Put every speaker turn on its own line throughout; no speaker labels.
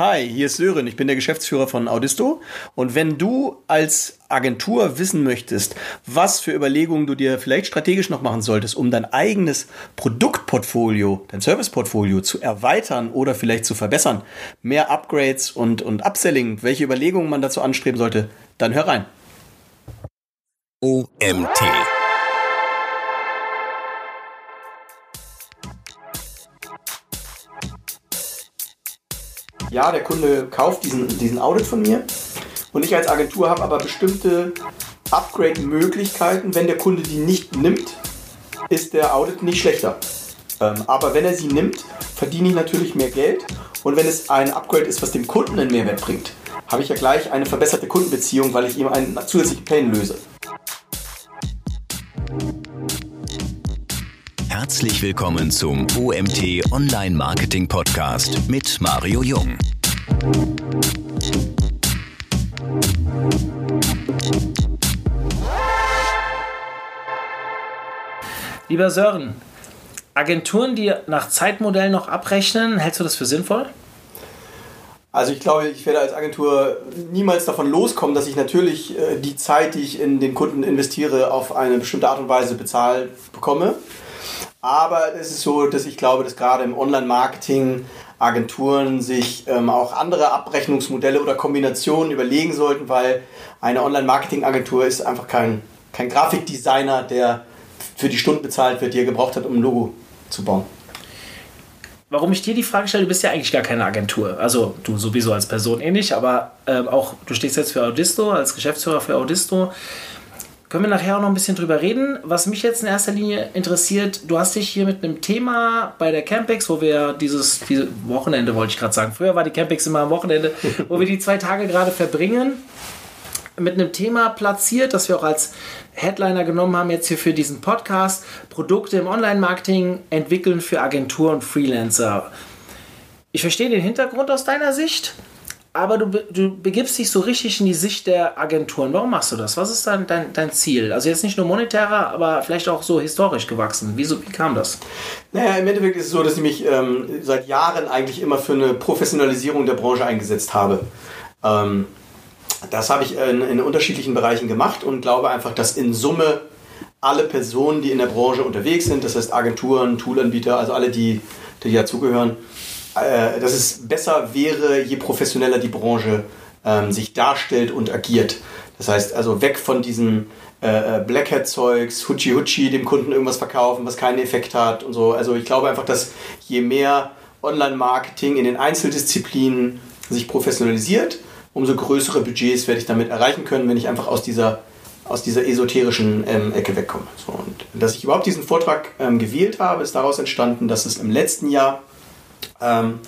Hi, hier ist Sören, ich bin der Geschäftsführer von Audisto. Und wenn du als Agentur wissen möchtest, was für Überlegungen du dir vielleicht strategisch noch machen solltest, um dein eigenes Produktportfolio, dein Serviceportfolio zu erweitern oder vielleicht zu verbessern, mehr Upgrades und, und Upselling, welche Überlegungen man dazu anstreben sollte, dann hör rein.
OMT
ja, der Kunde kauft diesen, diesen Audit von mir und ich als Agentur habe aber bestimmte Upgrade-Möglichkeiten. Wenn der Kunde die nicht nimmt, ist der Audit nicht schlechter. Ähm, aber wenn er sie nimmt, verdiene ich natürlich mehr Geld und wenn es ein Upgrade ist, was dem Kunden einen Mehrwert bringt, habe ich ja gleich eine verbesserte Kundenbeziehung, weil ich ihm einen zusätzlichen Pain löse.
Herzlich willkommen zum OMT Online Marketing Podcast mit Mario Jung.
Lieber Sören, Agenturen, die nach Zeitmodell noch abrechnen, hältst du das für sinnvoll?
Also ich glaube, ich werde als Agentur niemals davon loskommen, dass ich natürlich äh, die Zeit, die ich in den Kunden investiere, auf eine bestimmte Art und Weise bezahlt bekomme. Aber es ist so, dass ich glaube, dass gerade im Online-Marketing Agenturen sich ähm, auch andere Abrechnungsmodelle oder Kombinationen überlegen sollten, weil eine Online-Marketing-Agentur ist einfach kein, kein Grafikdesigner, der für die Stunden bezahlt wird, die er gebraucht hat, um ein Logo zu bauen.
Warum ich dir die Frage stelle, du bist ja eigentlich gar keine Agentur. Also du sowieso als Person eh nicht, aber ähm, auch du stehst jetzt für Audisto, als Geschäftsführer für Audisto. Können wir nachher auch noch ein bisschen drüber reden. Was mich jetzt in erster Linie interessiert, du hast dich hier mit einem Thema bei der Campex, wo wir dieses, diese Wochenende, wollte ich gerade sagen, früher war die Campex immer am Wochenende, wo wir die zwei Tage gerade verbringen, mit einem Thema platziert, das wir auch als Headliner genommen haben, jetzt hier für diesen Podcast, Produkte im Online-Marketing entwickeln für Agenturen und Freelancer. Ich verstehe den Hintergrund aus deiner Sicht aber du, du begibst dich so richtig in die Sicht der Agenturen. Warum machst du das? Was ist dein, dein, dein Ziel? Also jetzt nicht nur monetärer, aber vielleicht auch so historisch gewachsen. Wieso, wie kam das?
Naja, im Endeffekt ist es so, dass ich mich ähm, seit Jahren eigentlich immer für eine Professionalisierung der Branche eingesetzt habe. Ähm, das habe ich in, in unterschiedlichen Bereichen gemacht und glaube einfach, dass in Summe alle Personen, die in der Branche unterwegs sind, das heißt Agenturen, Toolanbieter, also alle, die, die dazugehören, äh, dass es besser wäre, je professioneller die Branche ähm, sich darstellt und agiert. Das heißt also weg von diesem äh, äh Black Hat Zeugs, Hutschi Hutschi, dem Kunden irgendwas verkaufen, was keinen Effekt hat und so. Also ich glaube einfach, dass je mehr Online-Marketing in den Einzeldisziplinen sich professionalisiert, umso größere Budgets werde ich damit erreichen können, wenn ich einfach aus dieser aus dieser esoterischen ähm, Ecke wegkomme. So, und dass ich überhaupt diesen Vortrag ähm, gewählt habe, ist daraus entstanden, dass es im letzten Jahr ähm,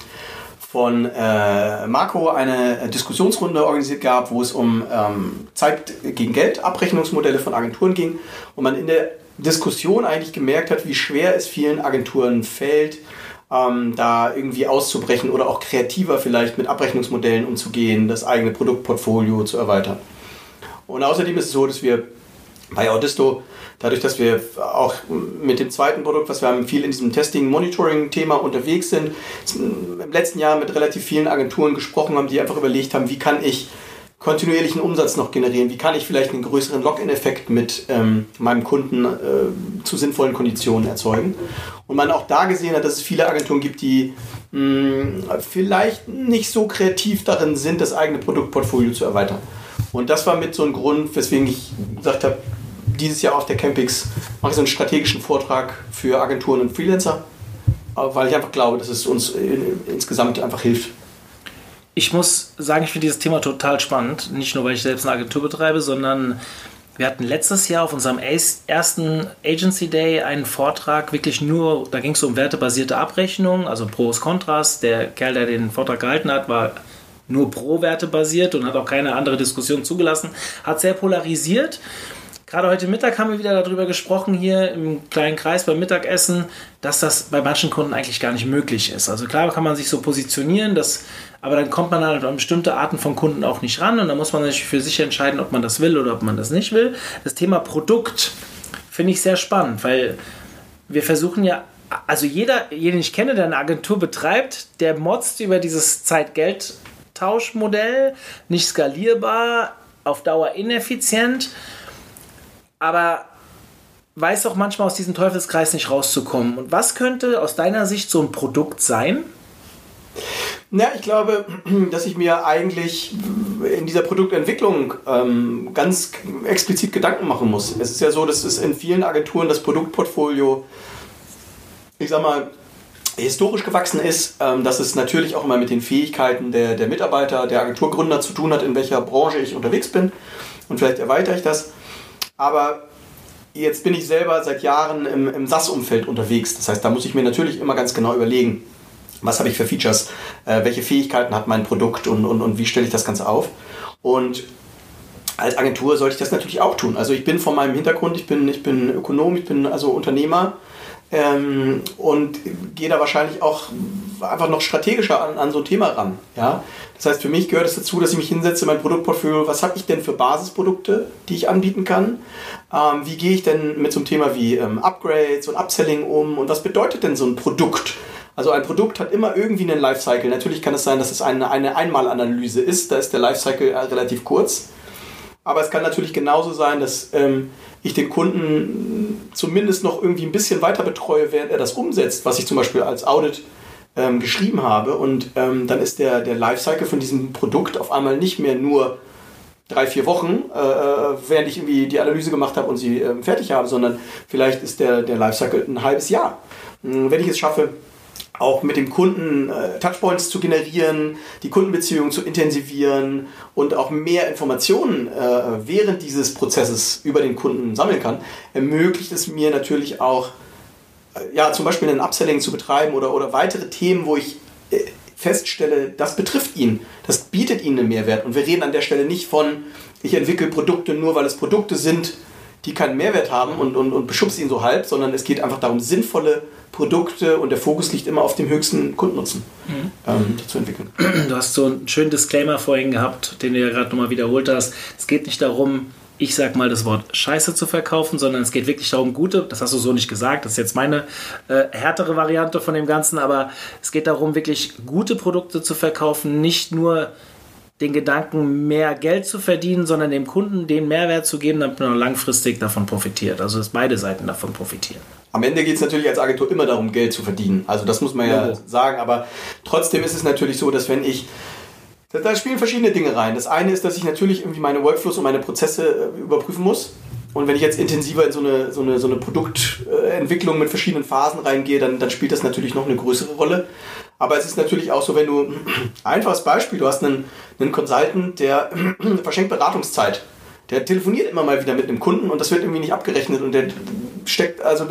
von äh, Marco eine Diskussionsrunde organisiert gab, wo es um ähm, Zeit gegen Geld, Abrechnungsmodelle von Agenturen ging und man in der Diskussion eigentlich gemerkt hat, wie schwer es vielen Agenturen fällt, ähm, da irgendwie auszubrechen oder auch kreativer vielleicht mit Abrechnungsmodellen umzugehen, das eigene Produktportfolio zu erweitern. Und außerdem ist es so, dass wir bei Audisto dadurch, dass wir auch mit dem zweiten Produkt, was wir haben, viel in diesem Testing-Monitoring-Thema unterwegs sind, im letzten Jahr mit relativ vielen Agenturen gesprochen haben, die einfach überlegt haben, wie kann ich kontinuierlichen Umsatz noch generieren, wie kann ich vielleicht einen größeren Login-Effekt mit ähm, meinem Kunden äh, zu sinnvollen Konditionen erzeugen. Und man auch da gesehen hat, dass es viele Agenturen gibt, die mh, vielleicht nicht so kreativ darin sind, das eigene Produktportfolio zu erweitern. Und das war mit so ein Grund, weswegen ich gesagt habe, dieses Jahr auf der Campix mache ich so einen strategischen Vortrag für Agenturen und Freelancer, weil ich einfach glaube, dass es uns insgesamt einfach hilft.
Ich muss sagen, ich finde dieses Thema total spannend. Nicht nur, weil ich selbst eine Agentur betreibe, sondern wir hatten letztes Jahr auf unserem ersten Agency Day einen Vortrag, wirklich nur, da ging es um wertebasierte Abrechnung, also Pros, Kontras. Der Kerl, der den Vortrag gehalten hat, war nur pro-Werte basiert und hat auch keine andere Diskussion zugelassen, hat sehr polarisiert. Gerade heute Mittag haben wir wieder darüber gesprochen, hier im kleinen Kreis beim Mittagessen, dass das bei manchen Kunden eigentlich gar nicht möglich ist. Also klar kann man sich so positionieren, dass, aber dann kommt man halt an bestimmte Arten von Kunden auch nicht ran und dann muss man sich für sich entscheiden, ob man das will oder ob man das nicht will. Das Thema Produkt finde ich sehr spannend, weil wir versuchen ja also jeder, den ich kenne, der eine Agentur betreibt, der motzt über dieses Zeit-Geld-Tauschmodell, nicht skalierbar, auf Dauer ineffizient, aber weiß auch manchmal aus diesem Teufelskreis nicht rauszukommen. Und was könnte aus deiner Sicht so ein Produkt sein?
Ja, ich glaube, dass ich mir eigentlich in dieser Produktentwicklung ähm, ganz explizit Gedanken machen muss. Es ist ja so, dass es in vielen Agenturen das Produktportfolio, ich sag mal, historisch gewachsen ist, ähm, dass es natürlich auch immer mit den Fähigkeiten der, der Mitarbeiter, der Agenturgründer zu tun hat, in welcher Branche ich unterwegs bin. Und vielleicht erweitere ich das. Aber jetzt bin ich selber seit Jahren im, im SAS-Umfeld unterwegs. Das heißt, da muss ich mir natürlich immer ganz genau überlegen, was habe ich für Features, äh, welche Fähigkeiten hat mein Produkt und, und, und wie stelle ich das Ganze auf. Und als Agentur sollte ich das natürlich auch tun. Also ich bin von meinem Hintergrund, ich bin, ich bin Ökonom, ich bin also Unternehmer ähm, und gehe da wahrscheinlich auch einfach noch strategischer an, an so ein Thema ran. Ja? Das heißt, für mich gehört es dazu, dass ich mich hinsetze, mein Produktportfolio, was habe ich denn für Basisprodukte, die ich anbieten kann? Ähm, wie gehe ich denn mit so einem Thema wie ähm, Upgrades und Upselling um und was bedeutet denn so ein Produkt? Also ein Produkt hat immer irgendwie einen Lifecycle. Natürlich kann es sein, dass es eine, eine Einmalanalyse ist. Da ist der Lifecycle äh, relativ kurz. Aber es kann natürlich genauso sein, dass ähm, ich den Kunden zumindest noch irgendwie ein bisschen weiter betreue, während er das umsetzt, was ich zum Beispiel als Audit ähm, geschrieben habe. Und ähm, dann ist der, der Lifecycle von diesem Produkt auf einmal nicht mehr nur drei, vier Wochen, äh, äh während ich irgendwie die Analyse gemacht habe und sie äh, fertig habe, sondern vielleicht ist der, der Lifecycle ein halbes Jahr. Hm, wenn ich es schaffe, auch mit dem Kunden äh, Touchpoints zu generieren, die Kundenbeziehungen zu intensivieren und auch mehr Informationen äh, während dieses Prozesses über den Kunden sammeln kann, ermöglicht es mir natürlich auch, äh, ja, zum Beispiel ein Upselling zu betreiben oder, oder weitere Themen, wo ich äh, feststelle, das betrifft ihn, das bietet ihnen einen Mehrwert. Und wir reden an der Stelle nicht von, ich entwickle Produkte nur, weil es Produkte sind, die keinen Mehrwert haben und, und, und beschubst ihn so halb, sondern es geht einfach darum, sinnvolle Produkte und der Fokus liegt immer auf dem höchsten Kundennutzen mhm. ähm, zu entwickeln.
Du hast so einen schönen Disclaimer vorhin gehabt, den du ja gerade nochmal wiederholt hast. Es geht nicht darum, ich sag mal das Wort Scheiße zu verkaufen, sondern es geht wirklich darum, gute, das hast du so nicht gesagt, das ist jetzt meine äh, härtere Variante von dem Ganzen, aber es geht darum, wirklich gute Produkte zu verkaufen, nicht nur den Gedanken, mehr Geld zu verdienen, sondern dem Kunden den Mehrwert zu geben, damit man langfristig davon profitiert. Also dass beide Seiten davon profitieren.
Am Ende geht es natürlich als Agentur immer darum, Geld zu verdienen. Also das muss man ja, ja sagen. Aber trotzdem ist es natürlich so, dass wenn ich da spielen verschiedene Dinge rein. Das eine ist, dass ich natürlich irgendwie meine Workflows und meine Prozesse äh, überprüfen muss. Und wenn ich jetzt intensiver in so eine, so eine, so eine Produktentwicklung mit verschiedenen Phasen reingehe, dann, dann spielt das natürlich noch eine größere Rolle. Aber es ist natürlich auch so, wenn du, einfaches Beispiel, du hast einen, einen Consultant, der verschenkt Beratungszeit. Der telefoniert immer mal wieder mit einem Kunden und das wird irgendwie nicht abgerechnet und der steckt, also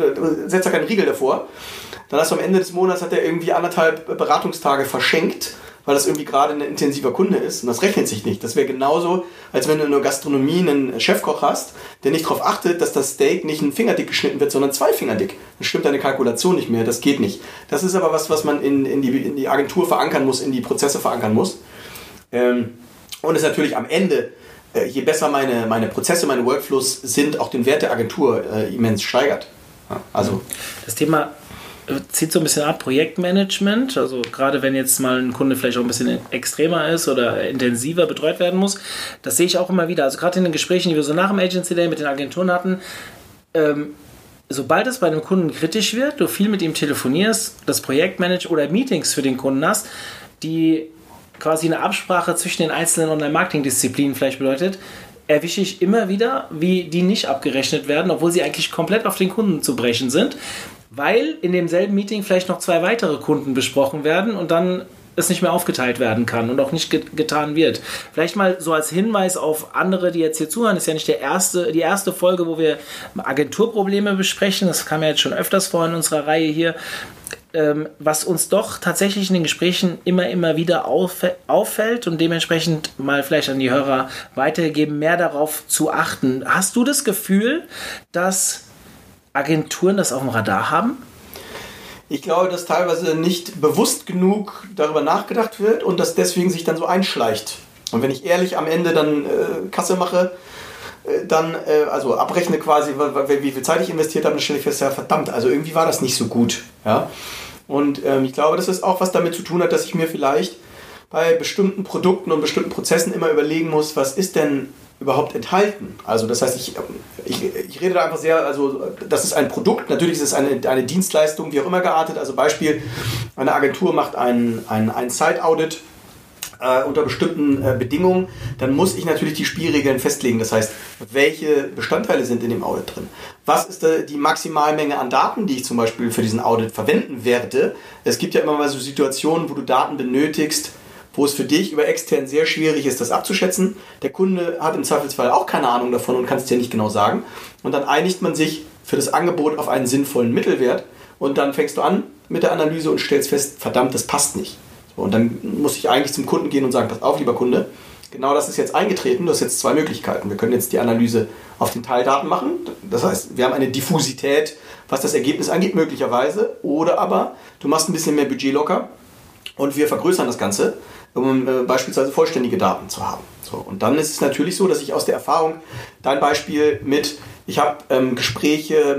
setzt da keinen Riegel davor. Dann hast du am Ende des Monats hat er irgendwie anderthalb Beratungstage verschenkt, weil das irgendwie gerade ein intensiver Kunde ist und das rechnet sich nicht. Das wäre genauso, als wenn du in der Gastronomie einen Chefkoch hast, der nicht darauf achtet, dass das Steak nicht ein Fingerdick geschnitten wird, sondern zwei Fingerdick. Dann stimmt deine Kalkulation nicht mehr, das geht nicht. Das ist aber was, was man in, in, die, in die Agentur verankern muss, in die Prozesse verankern muss. Ähm, und ist natürlich am Ende äh, je besser meine, meine Prozesse, meine Workflows sind, auch den Wert der Agentur äh, immens steigert. Also
das Thema äh, zieht so ein bisschen ab Projektmanagement, also gerade wenn jetzt mal ein Kunde vielleicht auch ein bisschen extremer ist oder intensiver betreut werden muss, das sehe ich auch immer wieder. Also gerade in den Gesprächen, die wir so nach dem Agency Day mit den Agenturen hatten, ähm, sobald es bei einem Kunden kritisch wird, du viel mit ihm telefonierst, das Projektmanagement oder Meetings für den Kunden hast, die quasi eine Absprache zwischen den einzelnen Online-Marketing-Disziplinen vielleicht bedeutet, erwische ich immer wieder, wie die nicht abgerechnet werden, obwohl sie eigentlich komplett auf den Kunden zu brechen sind, weil in demselben Meeting vielleicht noch zwei weitere Kunden besprochen werden und dann es nicht mehr aufgeteilt werden kann und auch nicht get getan wird. Vielleicht mal so als Hinweis auf andere, die jetzt hier zuhören, das ist ja nicht der erste, die erste Folge, wo wir Agenturprobleme besprechen. Das kam ja jetzt schon öfters vor in unserer Reihe hier ähm, was uns doch tatsächlich in den Gesprächen immer, immer wieder auffällt und dementsprechend mal vielleicht an die Hörer weitergegeben, mehr darauf zu achten. Hast du das Gefühl, dass Agenturen das auf dem Radar haben?
Ich glaube, dass teilweise nicht bewusst genug darüber nachgedacht wird und dass deswegen sich dann so einschleicht. Und wenn ich ehrlich am Ende dann äh, Kasse mache, äh, dann, äh, also abrechne quasi, wie viel Zeit ich investiert habe, dann stelle ich fest, ja verdammt, also irgendwie war das nicht so gut. Ja? Und ähm, ich glaube, dass das auch was damit zu tun hat, dass ich mir vielleicht bei bestimmten Produkten und bestimmten Prozessen immer überlegen muss, was ist denn überhaupt enthalten. Also das heißt, ich, ich, ich rede da einfach sehr, also das ist ein Produkt, natürlich ist es eine, eine Dienstleistung, wie auch immer geartet. Also Beispiel, eine Agentur macht ein, ein, ein Site-Audit äh, unter bestimmten äh, Bedingungen, dann muss ich natürlich die Spielregeln festlegen. Das heißt, welche Bestandteile sind in dem Audit drin? Was ist äh, die Maximalmenge an Daten, die ich zum Beispiel für diesen Audit verwenden werde? Es gibt ja immer mal so Situationen, wo du Daten benötigst, wo es für dich über extern sehr schwierig ist, das abzuschätzen. Der Kunde hat im Zweifelsfall auch keine Ahnung davon und kann es dir nicht genau sagen. Und dann einigt man sich für das Angebot auf einen sinnvollen Mittelwert und dann fängst du an mit der Analyse und stellst fest, verdammt, das passt nicht. Und dann muss ich eigentlich zum Kunden gehen und sagen, pass auf, lieber Kunde, genau das ist jetzt eingetreten, du hast jetzt zwei Möglichkeiten. Wir können jetzt die Analyse auf den Teildaten machen, das heißt, wir haben eine Diffusität, was das Ergebnis angeht, möglicherweise, oder aber du machst ein bisschen mehr Budget locker und wir vergrößern das Ganze um äh, beispielsweise vollständige Daten zu haben. So, und dann ist es natürlich so, dass ich aus der Erfahrung dein Beispiel mit, ich habe ähm, Gespräche,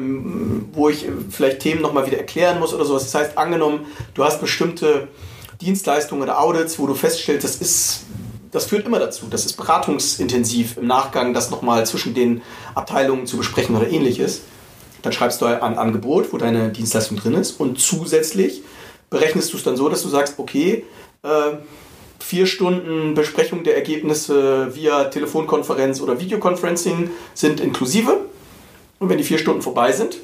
wo ich äh, vielleicht Themen nochmal wieder erklären muss oder sowas. Das heißt, angenommen, du hast bestimmte Dienstleistungen oder Audits, wo du feststellst, das ist das führt immer dazu. Das ist beratungsintensiv im Nachgang, das nochmal zwischen den Abteilungen zu besprechen oder ähnliches. Dann schreibst du ein Angebot, wo deine Dienstleistung drin ist und zusätzlich berechnest du es dann so, dass du sagst, okay, äh, vier Stunden Besprechung der Ergebnisse via Telefonkonferenz oder Videoconferencing sind inklusive. Und wenn die vier Stunden vorbei sind,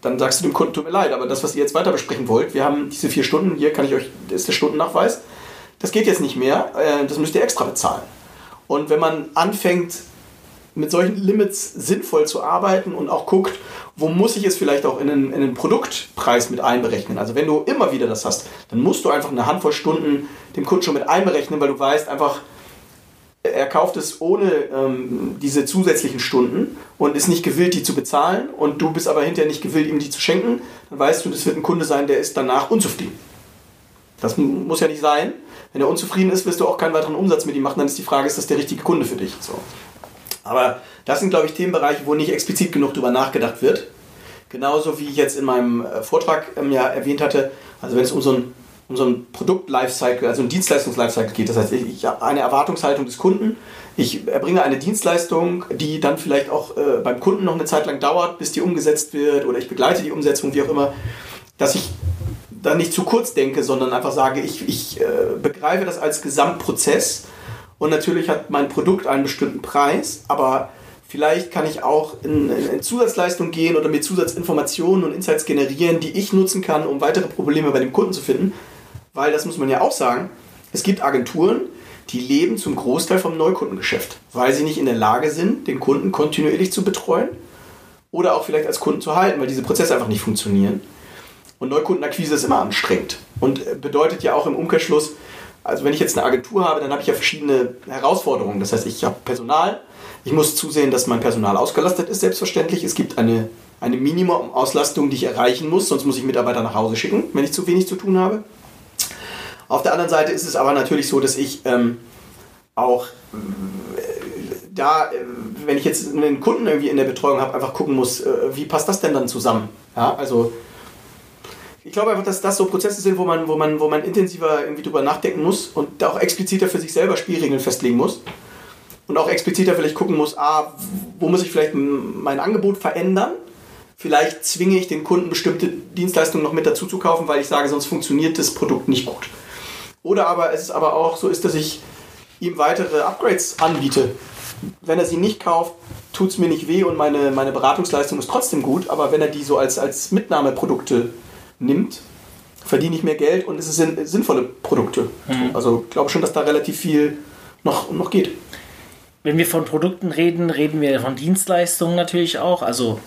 dann sagst du dem Kunden, tut mir leid, aber das, was ihr jetzt weiter besprechen wollt, wir haben diese vier Stunden, hier kann ich euch, ist der Stundennachweis, das geht jetzt nicht mehr, äh, das müsst ihr extra bezahlen. Und wenn man anfängt, mit solchen Limits sinnvoll zu arbeiten und auch guckt, wo muss ich es vielleicht auch in den, in den Produktpreis mit einberechnen. Also wenn du immer wieder das hast, dann musst du einfach eine Handvoll Stunden dem Kunden schon mit einberechnen, weil du weißt einfach, er kauft es ohne ähm, diese zusätzlichen Stunden und ist nicht gewillt, die zu bezahlen und du bist aber hinterher nicht gewillt, ihm die zu schenken, dann weißt du, das wird ein Kunde sein, der ist danach unzufrieden. Das muss ja nicht sein. Wenn er unzufrieden ist, wirst du auch keinen weiteren Umsatz mit ihm machen, dann ist die Frage, ist das der richtige Kunde für dich? So. Aber das sind, glaube ich, Themenbereiche, wo nicht explizit genug darüber nachgedacht wird. Genauso wie ich jetzt in meinem äh, Vortrag ähm, ja erwähnt hatte, also wenn es um so ein, um so ein Produkt-Lifecycle, also ein Dienstleistungs-Lifecycle geht, das heißt, ich, habe eine Erwartungshaltung des Kunden, ich erbringe eine Dienstleistung, die dann vielleicht auch äh, beim Kunden noch eine Zeit lang dauert, bis die umgesetzt wird oder ich begleite die Umsetzung, wie auch immer, dass ich da nicht zu kurz denke, sondern einfach sage, ich, ich äh, begreife das als Gesamtprozess. Und natürlich hat mein Produkt einen bestimmten Preis, aber vielleicht kann ich auch in, in Zusatzleistung gehen oder mir Zusatzinformationen und Insights generieren, die ich nutzen kann, um weitere Probleme bei dem Kunden zu finden. Weil, das muss man ja auch sagen, es gibt Agenturen, die leben zum Großteil vom Neukundengeschäft, weil sie nicht in der Lage sind, den Kunden kontinuierlich zu betreuen oder auch vielleicht als Kunden zu halten, weil diese Prozesse einfach nicht funktionieren. Und Neukundenakquise ist immer anstrengend und bedeutet ja auch im Umkehrschluss, also wenn ich jetzt eine Agentur habe, dann habe ich ja verschiedene Herausforderungen. Das heißt, ich habe Personal, ich muss zusehen, dass mein Personal ausgelastet ist, selbstverständlich. Es gibt eine, eine Minimum-Auslastung, die ich erreichen muss, sonst muss ich Mitarbeiter nach Hause schicken, wenn ich zu wenig zu tun habe. Auf der anderen Seite ist es aber natürlich so, dass ich ähm, auch äh, da, äh, wenn ich jetzt einen Kunden irgendwie in der Betreuung habe, einfach gucken muss, äh, wie passt das denn dann zusammen? Ja, also ich glaube einfach, dass das so Prozesse sind, wo man, wo man, wo man intensiver irgendwie drüber nachdenken muss und auch expliziter für sich selber Spielregeln festlegen muss. Und auch expliziter vielleicht gucken muss, ah, wo muss ich vielleicht mein Angebot verändern? Vielleicht zwinge ich den Kunden bestimmte Dienstleistungen noch mit dazu zu kaufen, weil ich sage, sonst funktioniert das Produkt nicht gut. Oder aber es ist aber auch so ist, dass ich ihm weitere Upgrades anbiete. Wenn er sie nicht kauft, tut es mir nicht weh und meine, meine Beratungsleistung ist trotzdem gut, aber wenn er die so als, als Mitnahmeprodukte nimmt, verdiene ich mehr Geld und es sind sinnvolle Produkte. Mhm. Also ich glaube schon, dass da relativ viel noch, noch geht.
Wenn wir von Produkten reden, reden wir von Dienstleistungen natürlich auch. Also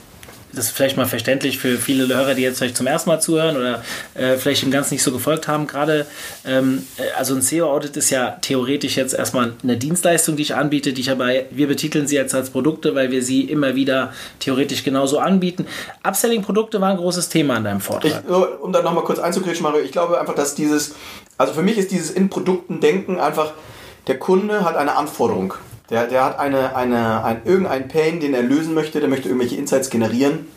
das ist vielleicht mal verständlich für viele Hörer, die jetzt vielleicht zum ersten Mal zuhören oder äh, vielleicht dem Ganzen nicht so gefolgt haben. Gerade, ähm, äh, also ein SEO-Audit ist ja theoretisch jetzt erstmal eine Dienstleistung, die ich anbiete, die ich aber, wir betiteln sie jetzt als Produkte, weil wir sie immer wieder theoretisch genauso anbieten. Upselling-Produkte war ein großes Thema in deinem Vortrag.
Ich, um dann nochmal kurz einzugrätschen, Mario, ich glaube einfach, dass dieses, also für mich ist dieses in Produkten denken einfach, der Kunde hat eine Anforderung Der, der hat eine, eine, ein, irgendeinen Pain, den er lösen möchte, der möchte irgendwelche Insights generieren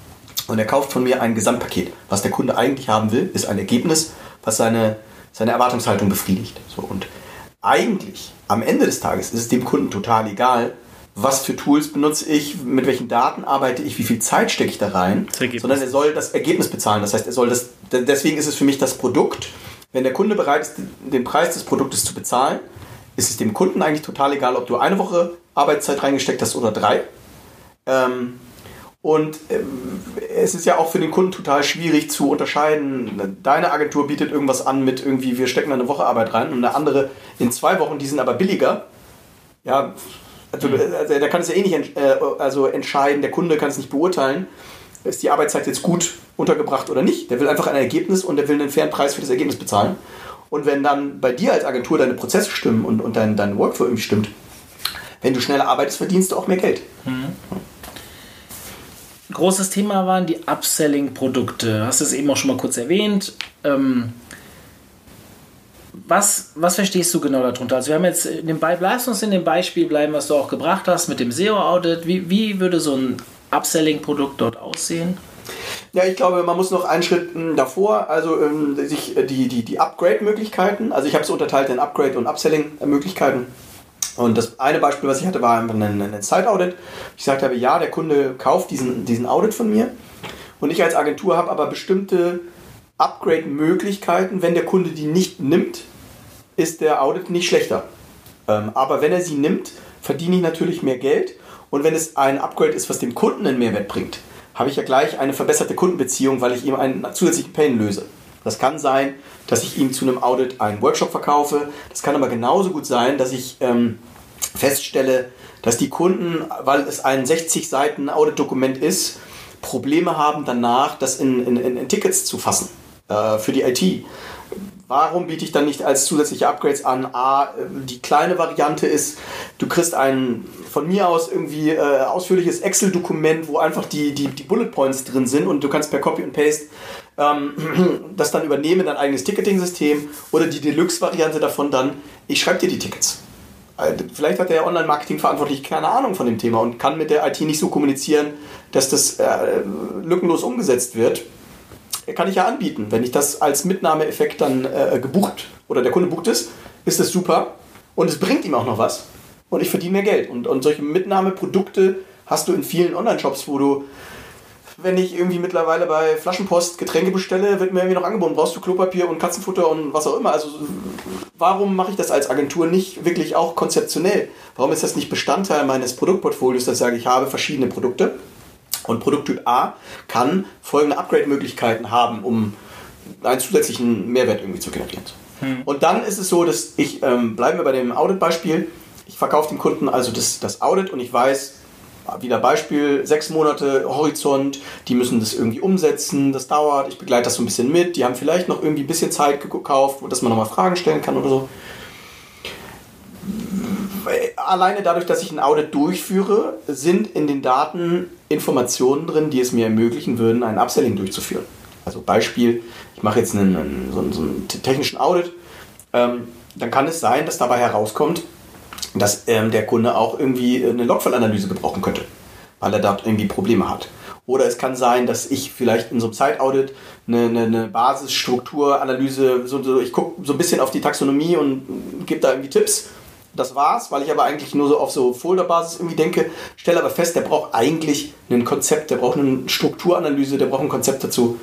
und er kauft von mir ein Gesamtpaket. Was der Kunde eigentlich haben will, ist ein Ergebnis, was seine, seine Erwartungshaltung befriedigt. So, und eigentlich, am Ende des Tages, ist es dem Kunden total egal, was für Tools benutze ich, mit welchen Daten arbeite ich, wie viel Zeit stecke ich da rein, sondern er soll das Ergebnis bezahlen. Das heißt, er soll das, deswegen ist es für mich das Produkt. Wenn der Kunde bereit ist, den Preis des Produktes zu bezahlen, ist es dem Kunden eigentlich total egal, ob du eine Woche Arbeitszeit reingesteckt hast oder drei. Ähm, und ähm, es ist ja auch für den Kunden total schwierig zu unterscheiden. Deine Agentur bietet irgendwas an mit irgendwie, wir stecken eine Woche Arbeit rein und eine andere in zwei Wochen, die sind aber billiger. Ja, also, mhm. also da kann es ja eh nicht äh, also entscheiden, der Kunde kann es nicht beurteilen, ist die Arbeitszeit jetzt gut untergebracht oder nicht. Der will einfach ein Ergebnis und der will einen fairen Preis für das Ergebnis bezahlen. Und wenn dann bei dir als Agentur deine Prozesse stimmen und, und dein, dein Workflow irgendwie stimmt, wenn du schneller arbeitest, verdienst du auch mehr Geld. Mhm.
Großes Thema waren die Upselling-Produkte. Hast du es eben auch schon mal kurz erwähnt. Ähm, was, was verstehst du genau darunter? Also wir haben jetzt in dem Be lass uns in dem Beispiel bleiben, was du auch gebracht hast mit dem SEO-Audit. Wie, wie würde so ein Upselling-Produkt dort aussehen?
Ja, ich glaube, man muss noch einen Schritt hm, davor, also ähm, sich äh, die, die, die Upgrade-Möglichkeiten, also ich habe es unterteilt in Upgrade- und Upselling-Möglichkeiten. Und das eine Beispiel, was ich hatte, war einfach ein, ein Site-Audit. Ich sagte habe, ja, der Kunde kauft diesen, diesen Audit von mir. Und ich als Agentur habe aber bestimmte Upgrade-Möglichkeiten. Wenn der Kunde die nicht nimmt, ist der Audit nicht schlechter. Ähm, aber wenn er sie nimmt, verdiene ich natürlich mehr Geld. Und wenn es ein Upgrade ist, was dem Kunden einen Mehrwert bringt, habe ich ja gleich eine verbesserte Kundenbeziehung, weil ich ihm einen zusätzlichen Pain löse. Das kann sein, dass ich ihm zu einem Audit einen Workshop verkaufe. Das kann aber genauso gut sein, dass ich ähm, feststelle, dass die Kunden, weil es ein 60 Seiten Audit-Dokument ist, Probleme haben danach, das in, in, in Tickets zu fassen äh, für die IT. Warum biete ich dann nicht als zusätzliche Upgrades an? A, die kleine Variante ist, du kriegst ein von mir aus irgendwie äh, ausführliches Excel-Dokument, wo einfach die, die, die Bullet Points drin sind und du kannst per Copy und Paste ähm, das dann übernehmen, dein eigenes Ticketing-System oder die Deluxe-Variante davon dann, ich schreibe dir die Tickets. Äh, vielleicht hat der Online-Marketing-Verantwortliche keine Ahnung von dem Thema und kann mit der IT nicht so kommunizieren, dass das äh, lückenlos umgesetzt wird kann ich ja anbieten. Wenn ich das als Mitnahmeeffekt dann äh, gebucht oder der Kunde bucht es, ist das super und es bringt ihm auch noch was und ich verdiene mehr Geld. Und, und solche Mitnahmeprodukte hast du in vielen Online-Shops, wo du, wenn ich irgendwie mittlerweile bei Flaschenpost Getränke bestelle, wird mir irgendwie noch angeboten, brauchst du Klopapier und Katzenfutter und was auch immer. Also warum mache ich das als Agentur nicht wirklich auch konzeptionell? Warum ist das nicht Bestandteil meines Produktportfolios, dass ich sage, ich habe verschiedene Produkte? Und Produkttyp A kann folgende Upgrade-Möglichkeiten haben, um einen zusätzlichen Mehrwert irgendwie zu generieren. Hm. Und dann ist es so, dass ich, ähm, bleiben wir bei dem Audit-Beispiel, ich verkaufe dem Kunden also das, das Audit und ich weiß, wieder Beispiel, sechs Monate Horizont, die müssen das irgendwie umsetzen, das dauert, ich begleite das so ein bisschen mit, die haben vielleicht noch irgendwie ein bisschen Zeit gekauft, dass man nochmal Fragen stellen kann oder so alleine dadurch, dass ich ein Audit durchführe, sind in den Daten Informationen drin, die es mir ermöglichen würden, ein Upselling durchzuführen. Also Beispiel, ich mache jetzt einen, einen, so, einen, so einen technischen Audit, ähm, dann kann es sein, dass dabei herauskommt, dass ähm, der Kunde auch irgendwie eine Logfallanalyse gebrauchen könnte, weil er dort irgendwie Probleme hat. Oder es kann sein, dass ich vielleicht in so einem Site-Audit eine, eine, eine Basisstrukturanalyse, so, so, ich gucke so ein bisschen auf die Taxonomie und gebe da irgendwie Tipps das war's, weil ich aber eigentlich nur so auf so Folderbasis irgendwie denke, stelle aber fest, der braucht eigentlich ein Konzept, der braucht eine Strukturanalyse, der braucht ein Konzept dazu.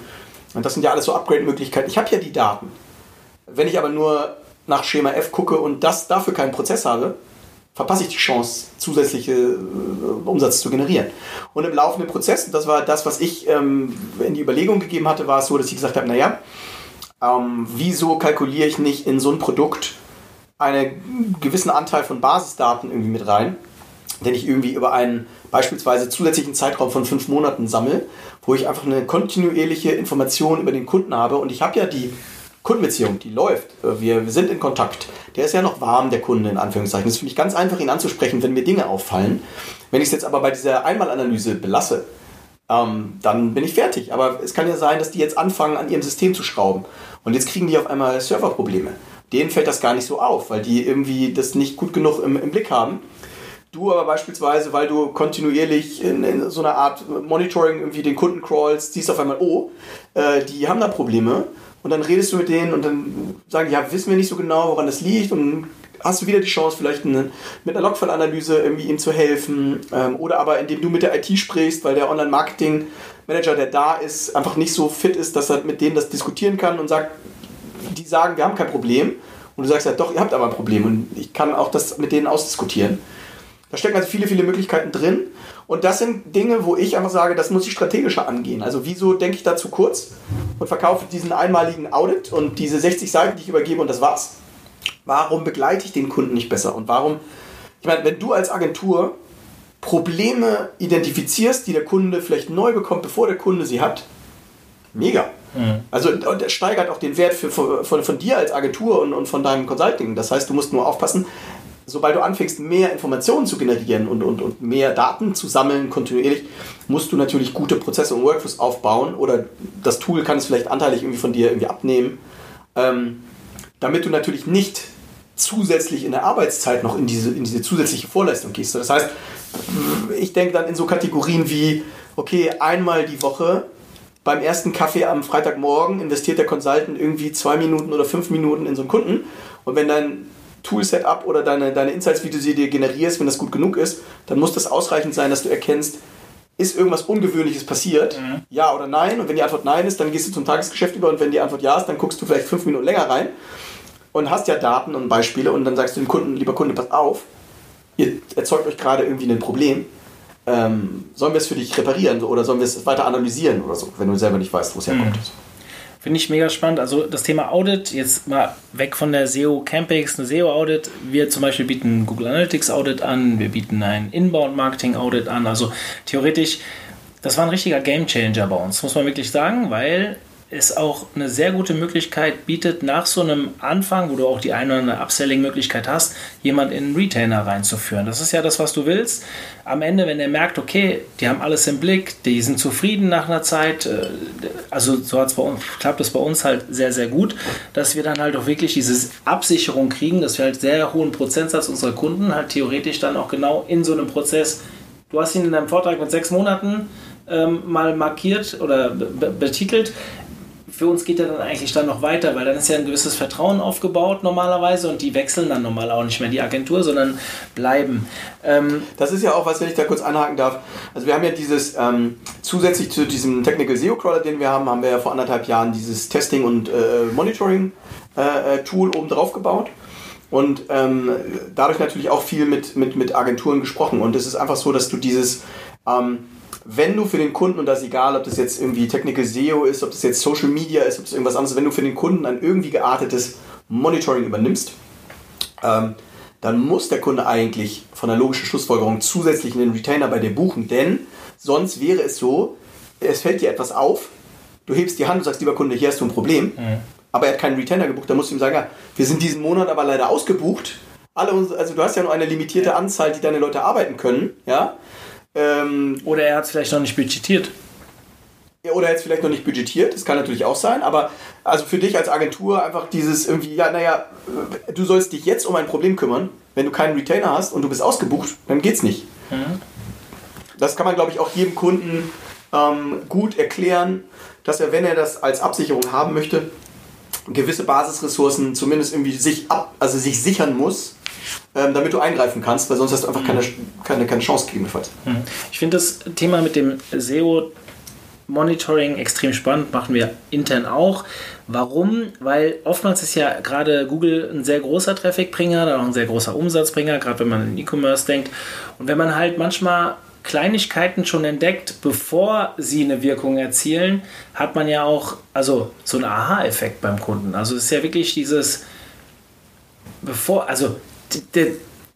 Und das sind ja alles so Upgrade-Möglichkeiten. Ich habe ja die Daten. Wenn ich aber nur nach Schema F gucke und das dafür keinen Prozess habe, verpasse ich die Chance, zusätzliche äh, Umsatz zu generieren. Und im laufenden Prozess, das war das, was ich ähm, in die Überlegung gegeben hatte, war es so, dass ich gesagt habe, naja, ähm, wieso kalkuliere ich nicht in so ein Produkt einen gewissen Anteil von Basisdaten irgendwie mit rein, den ich irgendwie über einen beispielsweise zusätzlichen Zeitraum von fünf Monaten sammle, wo ich einfach eine kontinuierliche Information über den Kunden habe und ich habe ja die Kundenbeziehung, die läuft. Wir, wir sind in Kontakt. Der ist ja noch warm, der Kunde in Anführungszeichen. Das finde ich ganz einfach, ihn anzusprechen, wenn mir Dinge auffallen. Wenn ich es jetzt aber bei dieser Einmalanalyse belasse, ähm, dann bin ich fertig. Aber es kann ja sein, dass die jetzt anfangen, an ihrem System zu schrauben. Und jetzt kriegen die auf einmal Serverprobleme denen fällt das gar nicht so auf, weil die irgendwie das nicht gut genug im, im Blick haben. Du aber beispielsweise, weil du kontinuierlich in, in so einer Art Monitoring irgendwie den Kunden crawlst, siehst auf einmal, oh, äh, die haben da Probleme. Und dann redest du mit denen und dann sagen, ja, wissen wir nicht so genau, woran das liegt. Und hast du wieder die Chance, vielleicht eine, mit einer Logfile-Analyse irgendwie ihm zu helfen. Ähm, oder aber indem du mit der IT sprichst, weil der Online-Marketing-Manager, der da ist, einfach nicht so fit ist, dass er mit denen das diskutieren kann und sagt, die sagen, wir haben kein Problem. Und du sagst ja, doch, ihr habt aber ein Problem und ich kann auch das mit denen ausdiskutieren. Da stecken also viele, viele Möglichkeiten drin. Und das sind Dinge, wo ich einfach sage, das muss ich strategischer angehen. Also wieso denke ich da zu kurz und verkaufe diesen einmaligen Audit und diese 60 Seiten, die ich übergebe und das war's. Warum begleite ich den Kunden nicht besser? Und warum, ich meine, wenn du als Agentur Probleme identifizierst, die der Kunde vielleicht neu bekommt, bevor der Kunde sie hat, mega. Mhm. Also und das steigert auch den Wert für, von, von dir als Agentur und, und von deinem Consulting. Das heißt, du musst nur aufpassen, sobald du anfängst, mehr Informationen zu generieren und, und, und mehr Daten zu sammeln kontinuierlich, musst du natürlich gute Prozesse und Workflows aufbauen oder das Tool kann es vielleicht anteilig irgendwie von dir irgendwie abnehmen, ähm, damit du natürlich nicht zusätzlich in der Arbeitszeit noch in diese, in diese zusätzliche Vorleistung gehst. Das heißt, ich denke dann in so Kategorien wie, okay, einmal die Woche beim ersten Kaffee am Freitagmorgen investiert der Consultant irgendwie zwei Minuten oder fünf Minuten in so einen Kunden und wenn dein Tool-Setup oder deine, deine Insights, wie du sie dir generierst, wenn das gut genug ist, dann muss das ausreichend sein, dass du erkennst, ist irgendwas Ungewöhnliches passiert? Mhm. Ja oder nein? Und wenn die Antwort nein ist, dann gehst du zum Tagesgeschäft über und wenn die Antwort ja ist, dann guckst du vielleicht fünf Minuten länger rein und hast ja Daten und Beispiele und dann sagst du dem Kunden, lieber Kunde, pass auf, ihr erzeugt euch gerade irgendwie ein Problem. Ähm, sollen wir es für dich reparieren oder sollen wir es weiter analysieren oder so, wenn du selber nicht weißt, wo es herkommt? Mhm.
Finde ich mega spannend. Also das Thema Audit, jetzt mal weg von der SEO Campix, eine SEO Audit. Wir zum Beispiel bieten Google Analytics Audit an, wir bieten ein Inbound Marketing Audit an. Also theoretisch, das war ein richtiger Game Changer bei uns, muss man wirklich sagen, weil es auch eine sehr gute Möglichkeit bietet, nach so einem Anfang, wo du auch die eine oder andere Upselling-Möglichkeit hast, jemand in einen Retainer reinzuführen. Das ist ja das, was du willst. Am Ende, wenn er merkt, okay, die haben alles im Blick, die sind zufrieden nach einer Zeit, äh, also so hat's bei uns, klappt es bei uns halt sehr, sehr gut, dass wir dann halt auch wirklich diese Absicherung kriegen, dass wir halt sehr hohen Prozentsatz unserer Kunden halt theoretisch dann auch genau in so einem Prozess, du hast ihn in deinem Vortrag mit sechs Monaten ähm, mal markiert oder betitelt für uns geht er dann eigentlich dann noch weiter, weil dann ist ja ein gewisses Vertrauen aufgebaut normalerweise und die wechseln dann normal auch nicht mehr die Agentur, sondern bleiben.
Ähm das ist ja auch was, wenn ich da kurz anhaken darf. Also wir haben ja dieses, ähm, zusätzlich zu diesem Technical SEO Crawler, den wir haben, haben wir ja vor anderthalb Jahren dieses Testing und äh, Monitoring äh, äh, Tool oben drauf gebaut und ähm, dadurch natürlich auch viel mit, mit, mit Agenturen gesprochen und es ist einfach so, dass du dieses ähm, wenn du für den Kunden, und das ist egal, ob das jetzt irgendwie Technical SEO ist, ob das jetzt Social Media ist, ob das irgendwas anderes ist, wenn du für den Kunden ein irgendwie geartetes Monitoring übernimmst, ähm, dann muss der Kunde eigentlich von der logischen Schlussfolgerung zusätzlich einen Retainer bei dir buchen, denn sonst wäre es so, es fällt dir etwas auf, du hebst die Hand und sagst, lieber Kunde, hier hast du ein Problem, mhm. aber er hat keinen Retainer gebucht, dann musst du ihm sagen, ja, wir sind diesen Monat aber leider ausgebucht, alle unsere, also du hast ja nur eine limitierte Anzahl, die deine Leute arbeiten können, ja,
ähm, oder er hat es vielleicht noch nicht budgetiert.
Oder er hat es vielleicht noch nicht budgetiert, das kann natürlich auch sein, aber also für dich als Agentur einfach dieses irgendwie, ja, naja, du sollst dich jetzt um ein Problem kümmern. Wenn du keinen Retainer hast und du bist ausgebucht, dann geht's nicht. Mhm. Das kann man, glaube ich, auch jedem Kunden ähm, gut erklären, dass er, wenn er das als Absicherung haben möchte, gewisse Basisressourcen zumindest irgendwie sich ab, also sich sichern muss, ähm, damit du eingreifen kannst, weil sonst hast du einfach keine, keine, keine Chance gegebenenfalls.
Mhm. Ich finde das Thema mit dem SEO Monitoring extrem spannend, machen wir intern auch. Warum? Weil oftmals ist ja gerade Google ein sehr großer Trafficbringer, dann auch ein sehr großer Umsatzbringer, gerade wenn man in E-Commerce denkt. Und wenn man halt manchmal Kleinigkeiten schon entdeckt, bevor sie eine Wirkung erzielen, hat man ja auch also so einen Aha-Effekt beim Kunden. Also es ist ja wirklich dieses bevor, also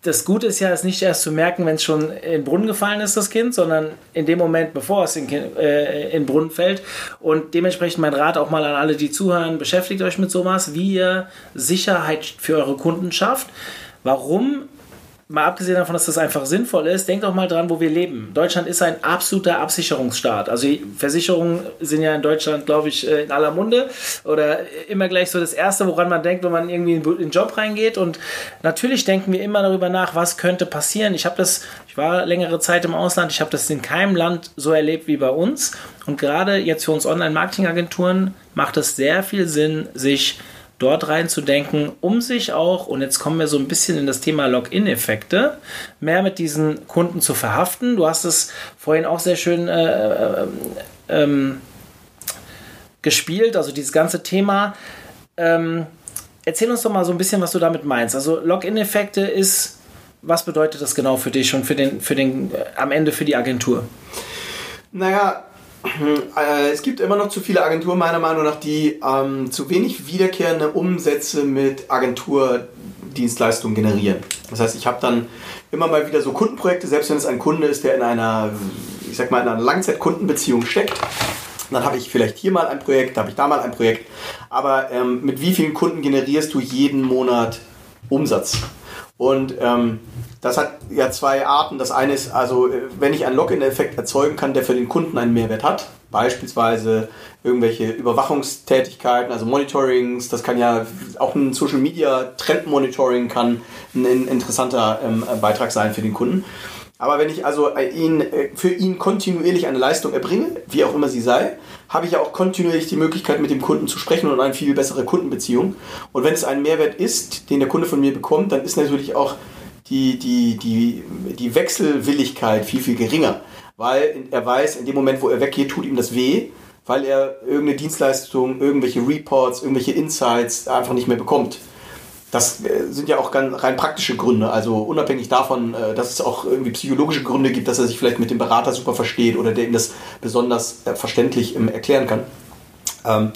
das Gute ist ja, es nicht erst zu merken, wenn es schon in den Brunnen gefallen ist, das Kind, sondern in dem Moment, bevor es in, äh, in den Brunnen fällt. Und dementsprechend mein Rat auch mal an alle, die zuhören, beschäftigt euch mit sowas, wie ihr Sicherheit für eure Kunden schafft. Warum? Mal abgesehen davon, dass das einfach sinnvoll ist, denk doch mal dran, wo wir leben. Deutschland ist ein absoluter Absicherungsstaat. Also Versicherungen sind ja in Deutschland, glaube ich, äh, in aller Munde oder immer gleich so das Erste, woran man denkt, wenn man irgendwie in den Job reingeht. Und natürlich denken wir immer darüber nach, was könnte passieren. Ich habe das, ich war längere Zeit im Ausland, ich habe das in keinem Land so erlebt wie bei uns. Und gerade jetzt für uns Online-Marketing-Agenturen macht es sehr viel Sinn, sich dort reinzudenken, um sich auch, und jetzt kommen wir so ein bisschen in das Thema Login-Effekte, mehr mit diesen Kunden zu verhaften. Du hast es vorhin auch sehr schön äh, äh, ähm, gespielt, also dieses ganze Thema. Ähm, erzähl uns doch mal so ein bisschen, was du damit meinst. Also Login-Effekte ist, was bedeutet das genau für dich und für den, für den, äh, am Ende für die Agentur?
Naja, es gibt immer noch zu viele Agenturen, meiner Meinung nach, die ähm, zu wenig wiederkehrende Umsätze mit Agenturdienstleistungen generieren. Das heißt, ich habe dann immer mal wieder so Kundenprojekte, selbst wenn es ein Kunde ist, der in einer, ich sag mal, in einer Langzeitkundenbeziehung steckt. Dann habe ich vielleicht hier mal ein Projekt, habe ich da mal ein Projekt. Aber ähm, mit wie vielen Kunden generierst du jeden Monat Umsatz? Und ähm, das hat ja zwei Arten. Das eine ist also, äh, wenn ich einen Login-Effekt erzeugen kann, der für den Kunden einen Mehrwert hat, beispielsweise irgendwelche Überwachungstätigkeiten, also Monitorings, das kann ja auch ein Social Media Trend Monitoring kann ein interessanter ähm, Beitrag sein für den Kunden. Aber wenn ich also äh, ihn, äh, für ihn kontinuierlich eine Leistung erbringe, wie auch immer sie sei, habe ich ja auch kontinuierlich die Möglichkeit, mit dem Kunden zu sprechen und eine viel bessere Kundenbeziehung. Und wenn es ein Mehrwert ist, den der Kunde von mir bekommt, dann ist natürlich auch die, die, die, die Wechselwilligkeit viel, viel geringer. Weil er weiß, in dem Moment, wo er weggeht, tut ihm das weh, weil er irgendeine Dienstleistung, irgendwelche Reports, irgendwelche Insights einfach nicht mehr bekommt. Das äh, sind ja auch ganz rein praktische Gründe, also unabhängig davon, äh, dass es auch irgendwie psychologische Gründe gibt, dass er sich vielleicht mit dem Berater super versteht oder der ihm das besonders äh, verständlich ähm, erklären kann. Ähm,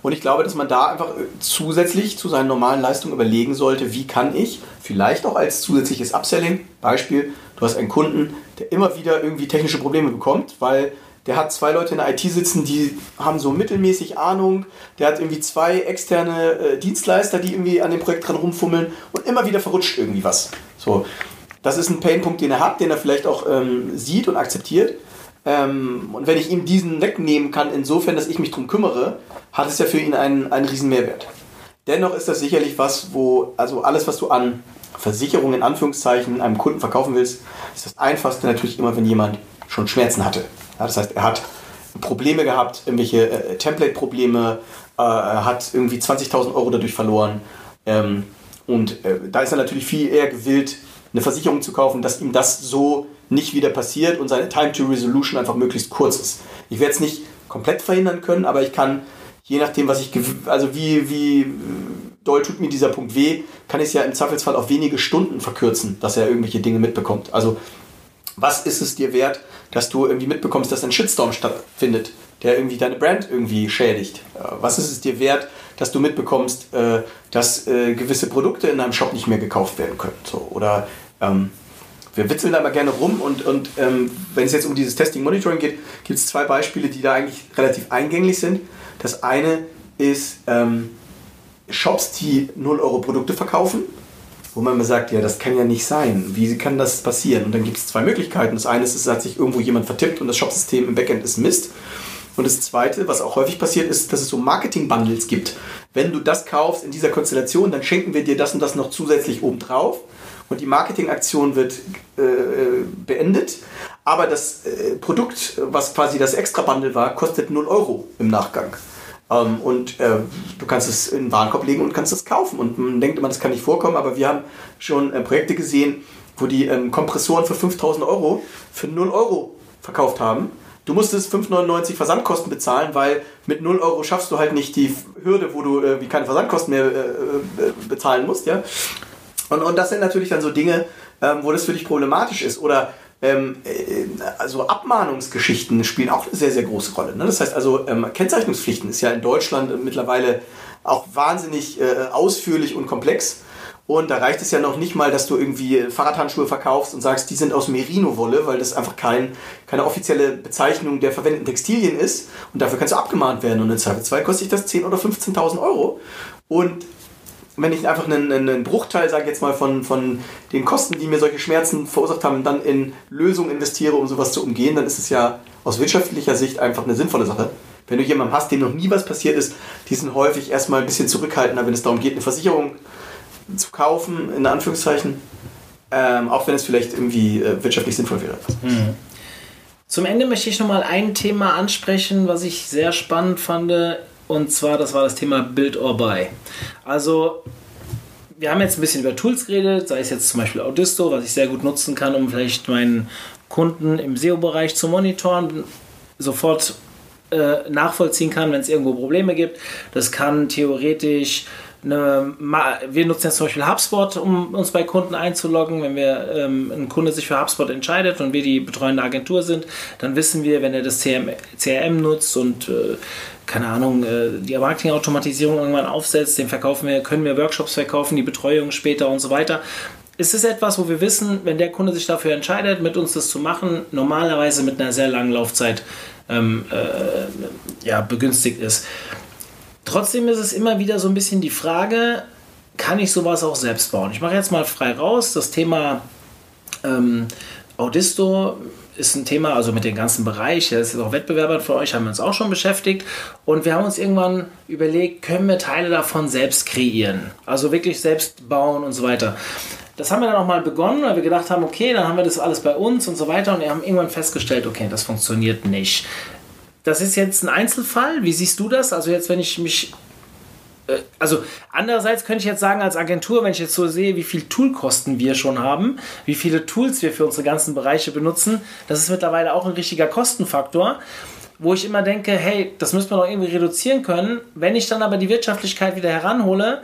und ich glaube, dass man da einfach zusätzlich zu seinen normalen Leistungen überlegen sollte, wie kann ich vielleicht auch als zusätzliches Upselling, Beispiel, du hast einen Kunden, der immer wieder irgendwie technische Probleme bekommt, weil der hat zwei Leute in der IT sitzen, die haben so mittelmäßig Ahnung. Der hat irgendwie zwei externe äh, Dienstleister, die irgendwie an dem Projekt dran rumfummeln und immer wieder verrutscht irgendwie was. So, das ist ein Painpunkt, den er hat, den er vielleicht auch ähm, sieht und akzeptiert. Ähm, und wenn ich ihm diesen wegnehmen kann, insofern, dass ich mich darum kümmere, hat es ja für ihn einen, einen riesen Mehrwert. Dennoch ist das sicherlich was, wo, also alles, was du an Versicherung in Anführungszeichen einem Kunden verkaufen willst, ist das einfachste natürlich immer, wenn jemand schon Schmerzen hatte. Ja, das heißt, er hat Probleme gehabt, irgendwelche äh, Template-Probleme, äh, hat irgendwie 20.000 Euro dadurch verloren. Ähm, und äh, da ist er natürlich viel eher gewillt, eine Versicherung zu kaufen, dass ihm das so nicht wieder passiert und seine Time to Resolution einfach möglichst kurz ist. Ich werde es nicht komplett verhindern können, aber ich kann, je nachdem, was ich, also wie, wie doll tut mir dieser Punkt weh, kann ich es ja im Zweifelsfall auf wenige Stunden verkürzen, dass er irgendwelche Dinge mitbekommt. Also, was ist es dir wert, dass du irgendwie mitbekommst, dass ein Shitstorm stattfindet, der irgendwie deine Brand irgendwie schädigt? Was ist es dir wert, dass du mitbekommst, äh, dass äh, gewisse Produkte in deinem Shop nicht mehr gekauft werden können? So, oder ähm, wir witzeln da mal gerne rum und, und ähm, wenn es jetzt um dieses Testing Monitoring geht, gibt es zwei Beispiele, die da eigentlich relativ eingänglich sind. Das eine ist ähm, Shops, die 0 Euro Produkte verkaufen, wo man immer sagt, ja, das kann ja nicht sein. Wie kann das passieren? Und dann gibt es zwei Möglichkeiten. Das eine ist, es hat sich irgendwo jemand vertippt und das Shopsystem im Backend ist Mist. Und das zweite, was auch häufig passiert, ist, dass es so Marketing-Bundles gibt. Wenn du das kaufst in dieser Konstellation, dann schenken wir dir das und das noch zusätzlich obendrauf und die Marketingaktion wird äh, beendet, aber das äh, Produkt, was quasi das Extra-Bundle war, kostet 0 Euro im Nachgang. Ähm, und äh, du kannst es in den Warenkorb legen und kannst es kaufen. Und man denkt immer, das kann nicht vorkommen, aber wir haben schon äh, Projekte gesehen, wo die ähm, Kompressoren für 5000 Euro für 0 Euro verkauft haben. Du musstest 5,99 Versandkosten bezahlen, weil mit 0 Euro schaffst du halt nicht die Hürde, wo du äh, wie keine Versandkosten mehr äh, äh, bezahlen musst. Ja? Und, und das sind natürlich dann so Dinge, ähm, wo das für dich problematisch ist. Oder ähm, äh, also Abmahnungsgeschichten spielen auch eine sehr, sehr große Rolle. Ne? Das heißt also, ähm, Kennzeichnungspflichten ist ja in Deutschland mittlerweile auch wahnsinnig äh, ausführlich und komplex. Und da reicht es ja noch nicht mal, dass du irgendwie Fahrradhandschuhe verkaufst und sagst, die sind aus Merino-Wolle, weil das einfach kein, keine offizielle Bezeichnung der verwendeten Textilien ist. Und dafür kannst du abgemahnt werden. Und in Zweifelsfall kostet das 10.000 oder 15.000 Euro. Und wenn ich einfach einen, einen Bruchteil, sage ich jetzt mal, von, von den Kosten, die mir solche Schmerzen verursacht haben, dann in Lösungen investiere, um sowas zu umgehen, dann ist es ja aus wirtschaftlicher Sicht einfach eine sinnvolle Sache. Wenn du jemanden hast, dem noch nie was passiert ist, die sind häufig erstmal ein bisschen zurückhaltender, wenn es darum geht, eine Versicherung zu kaufen, in Anführungszeichen. Ähm, auch wenn es vielleicht irgendwie äh, wirtschaftlich sinnvoll wäre. Mhm.
Zum Ende möchte ich nochmal ein Thema ansprechen, was ich sehr spannend fand. Und zwar, das war das Thema Build or Buy. Also, wir haben jetzt ein bisschen über Tools geredet, sei es jetzt zum Beispiel Audisto, was ich sehr gut nutzen kann, um vielleicht meinen Kunden im SEO-Bereich zu monitoren, sofort äh, nachvollziehen kann, wenn es irgendwo Probleme gibt. Das kann theoretisch eine, wir nutzen jetzt zum Beispiel HubSpot, um uns bei Kunden einzuloggen. Wenn wir ähm, ein Kunde sich für HubSpot entscheidet und wir die betreuende Agentur sind, dann wissen wir, wenn er das CRM, CRM nutzt und äh, keine Ahnung, äh, die Marketingautomatisierung irgendwann aufsetzt, den verkaufen wir, können wir Workshops verkaufen, die Betreuung später und so weiter. Ist es etwas, wo wir wissen, wenn der Kunde sich dafür entscheidet, mit uns das zu machen, normalerweise mit einer sehr langen Laufzeit ähm, äh, ja, begünstigt ist. Trotzdem ist es immer wieder so ein bisschen die Frage, kann ich sowas auch selbst bauen? Ich mache jetzt mal frei raus. Das Thema ähm, Audisto ist ein Thema, also mit dem ganzen Bereich, das ist auch Wettbewerber für euch, haben wir uns auch schon beschäftigt. Und wir haben uns irgendwann überlegt, können wir Teile davon selbst kreieren? Also wirklich selbst bauen und so weiter. Das haben wir dann auch mal begonnen, weil wir gedacht haben, okay, dann haben wir das alles bei uns und so weiter. Und wir haben irgendwann festgestellt, okay, das funktioniert nicht. Das ist jetzt ein Einzelfall. Wie siehst du das? Also jetzt, wenn ich mich äh, also andererseits könnte ich jetzt sagen als Agentur, wenn ich jetzt so sehe, wie viel Toolkosten wir schon haben, wie viele Tools wir für unsere ganzen Bereiche benutzen, das ist mittlerweile auch ein richtiger Kostenfaktor, wo ich immer denke, hey, das müssen wir doch irgendwie reduzieren können. Wenn ich dann aber die Wirtschaftlichkeit wieder heranhole,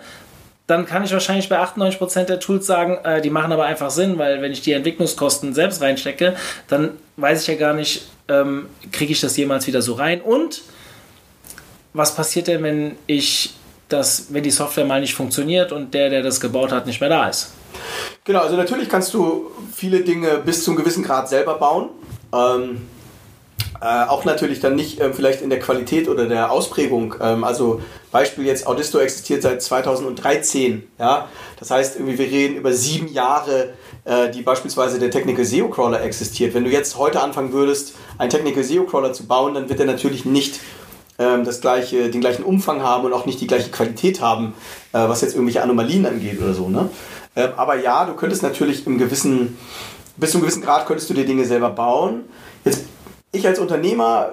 dann kann ich wahrscheinlich bei 98% der Tools sagen, äh, die machen aber einfach Sinn, weil wenn ich die Entwicklungskosten selbst reinstecke, dann weiß ich ja gar nicht, ähm, kriege ich das jemals wieder so rein. Und was passiert denn, wenn ich das, wenn die Software mal nicht funktioniert und der, der das gebaut hat, nicht mehr da ist?
Genau, also natürlich kannst du viele Dinge bis zu einem gewissen Grad selber bauen. Ähm, äh, auch natürlich dann nicht ähm, vielleicht in der Qualität oder der Ausprägung. Ähm, also Beispiel jetzt, Audisto existiert seit 2013. Ja? Das heißt, irgendwie wir reden über sieben Jahre, äh, die beispielsweise der Technical SEO Crawler existiert. Wenn du jetzt heute anfangen würdest, einen Technical SEO Crawler zu bauen, dann wird er natürlich nicht ähm, das gleiche, den gleichen Umfang haben und auch nicht die gleiche Qualität haben, äh, was jetzt irgendwelche Anomalien angeht oder so. Ne? Ähm, aber ja, du könntest natürlich im gewissen, bis zu einem gewissen Grad könntest du dir Dinge selber bauen. Jetzt ich als Unternehmer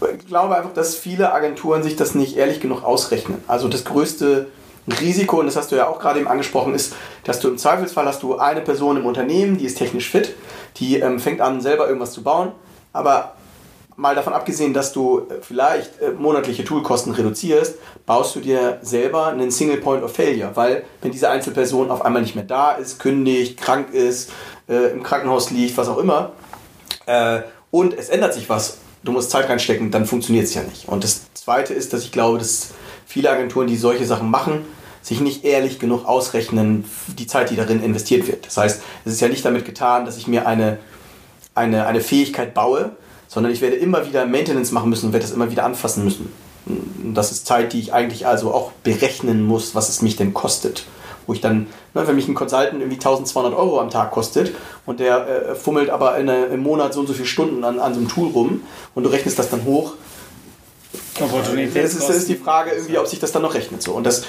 äh, glaube einfach, dass viele Agenturen sich das nicht ehrlich genug ausrechnen. Also das größte Risiko, und das hast du ja auch gerade eben angesprochen, ist, dass du im Zweifelsfall hast du eine Person im Unternehmen, die ist technisch fit, die ähm, fängt an, selber irgendwas zu bauen, aber mal davon abgesehen, dass du äh, vielleicht äh, monatliche Toolkosten reduzierst, baust du dir selber einen Single Point of Failure, weil wenn diese Einzelperson auf einmal nicht mehr da ist, kündigt, krank ist, äh, im Krankenhaus liegt, was auch immer, äh, und es ändert sich was, du musst Zeit reinstecken, dann funktioniert es ja nicht. Und das Zweite ist, dass ich glaube, dass viele Agenturen, die solche Sachen machen, sich nicht ehrlich genug ausrechnen, die Zeit, die darin investiert wird. Das heißt, es ist ja nicht damit getan, dass ich mir eine, eine, eine Fähigkeit baue, sondern ich werde immer wieder Maintenance machen müssen und werde das immer wieder anfassen müssen. Das ist Zeit, die ich eigentlich also auch berechnen muss, was es mich denn kostet wo ich dann, ne, wenn mich ein Consultant irgendwie 1200 Euro am Tag kostet und der äh, fummelt aber in, äh, im Monat so und so viele Stunden an, an so einem Tool rum und du rechnest das dann hoch, das ist, das ist die Frage irgendwie, ob sich das dann noch rechnet. So. Und das